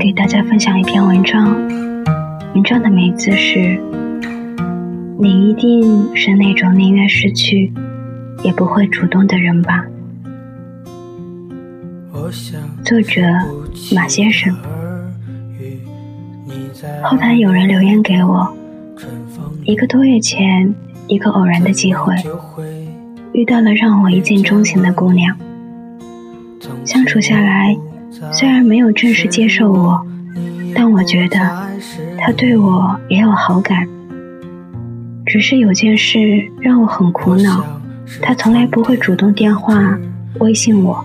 给大家分享一篇文章，文章的名字是“你一定是那种宁愿失去也不会主动的人吧”。作者马先生。后台有人留言给我，一个多月前，一个偶然的机会，遇到了让我一见钟情的姑娘。相处下来，虽然没有正式接受我，但我觉得他对我也有好感。只是有件事让我很苦恼，他从来不会主动电话、微信我，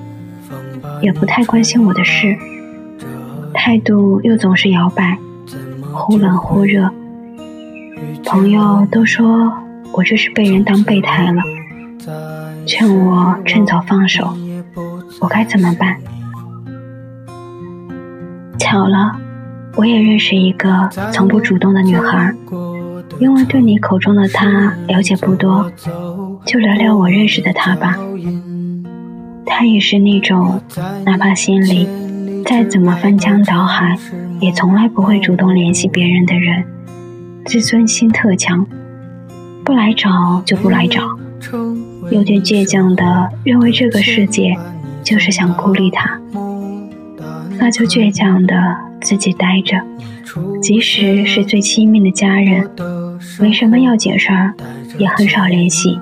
也不太关心我的事，态度又总是摇摆。忽冷忽热，朋友都说我这是被人当备胎了，劝我趁早放手，我该怎么办？巧了，我也认识一个从不主动的女孩，因为对你口中的她了解不多，就聊聊我认识的她吧。她也是那种，哪怕心里再怎么翻江倒海。也从来不会主动联系别人的人，自尊心特强，不来找就不来找，有点倔强的认为这个世界就是想孤立他，那就倔强的自己待着，即使是最亲密的家人，没什么要紧事儿也很少联系，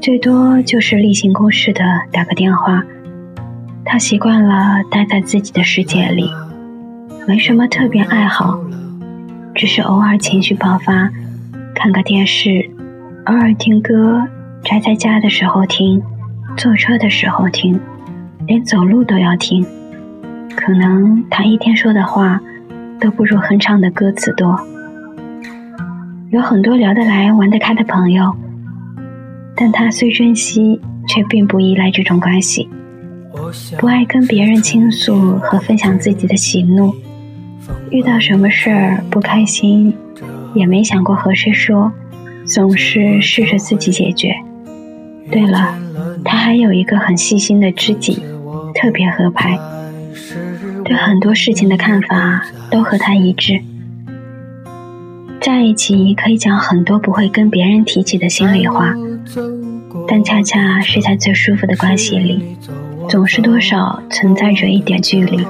最多就是例行公事的打个电话。他习惯了待在自己的世界里。没什么特别爱好，只是偶尔情绪爆发，看个电视，偶尔听歌，宅在家的时候听，坐车的时候听，连走路都要听。可能他一天说的话都不如哼唱的歌词多。有很多聊得来、玩得开的朋友，但他虽珍惜，却并不依赖这种关系，不爱跟别人倾诉和分享自己的喜怒。遇到什么事儿不开心，也没想过和谁说，总是试着自己解决。对了，他还有一个很细心的知己，特别合拍，对很多事情的看法都和他一致。在一起可以讲很多不会跟别人提起的心里话，但恰恰是在最舒服的关系里，总是多少存在着一点距离，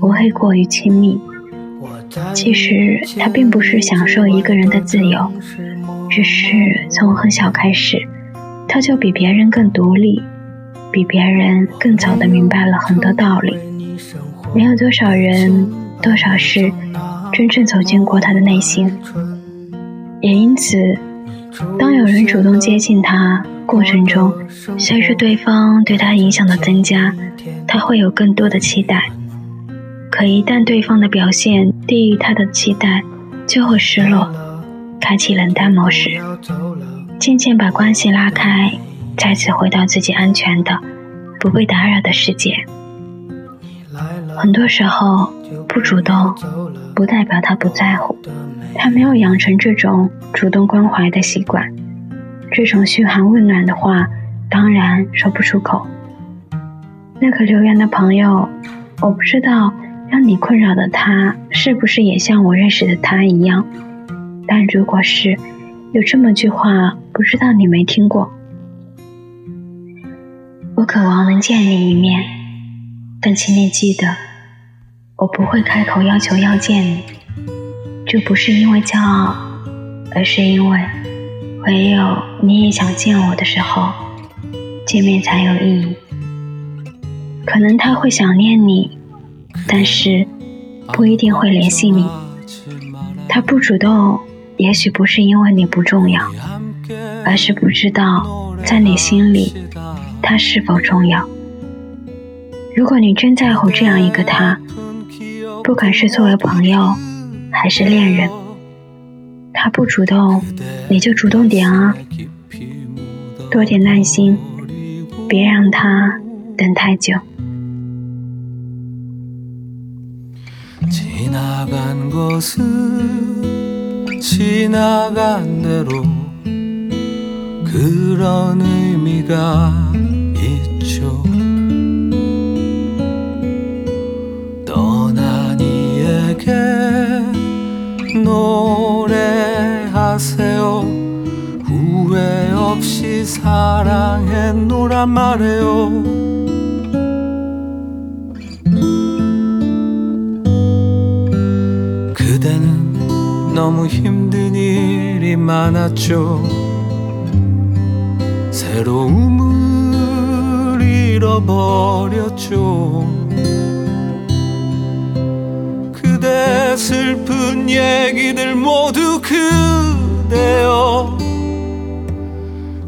不会过于亲密。其实他并不是享受一个人的自由，只是从很小开始，他就比别人更独立，比别人更早的明白了很多道理。没有多少人、多少事真正走进过他的内心，也因此，当有人主动接近他过程中，随着对方对他影响的增加，他会有更多的期待。可一旦对方的表现低于他的期待，就会失落，开启冷淡模式，渐渐把关系拉开，再次回到自己安全的、不被打扰的世界。很多时候，不主动不代表他不在乎，他没有养成这种主动关怀的习惯，这种嘘寒问暖的话，当然说不出口。那个留言的朋友，我不知道。让你困扰的他，是不是也像我认识的他一样？但如果是，有这么句话，不知道你没听过？我渴望能见你一面，但请你记得，我不会开口要求要见你。这不是因为骄傲，而是因为，唯有你也想见我的时候，见面才有意义。可能他会想念你。但是不一定会联系你。他不主动，也许不是因为你不重要，而是不知道在你心里他是否重要。如果你真在乎这样一个他，不管是作为朋友还是恋人，他不主动，你就主动点啊，多点耐心，别让他等太久。 노래하세요. 후회 없이 사랑했노라 말해요. 그대는 너무 힘든 일이 많았죠. 새로움을 잃어버렸죠. 그대 슬픈 얘기들 모두 그대여.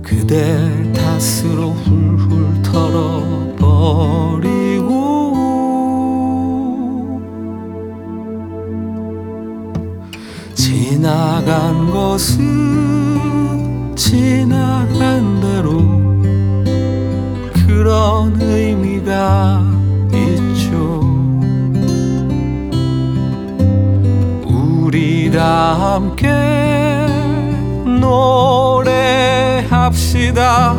그댈 탓으로 훌훌 털어버리고. 지나간 것은 지나간 함께 노래합시다.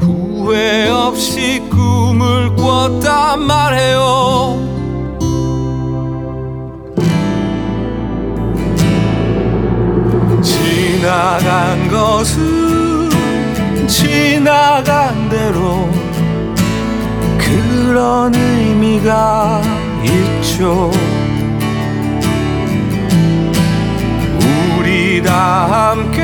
후회 없이 꿈을 꿨단 말해요. 지나간 것은 지나간 대로 그런 의미가 있죠 우리가 함께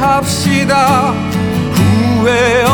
노래합시다. 후회